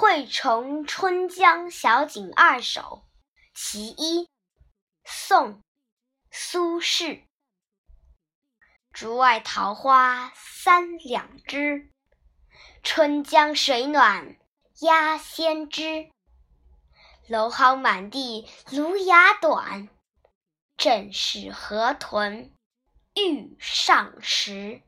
惠崇春江晓景二首其一宋苏轼：竹外桃花三两枝，春江水暖鸭先知。蒌蒿满地芦芽短，正是河豚欲上时。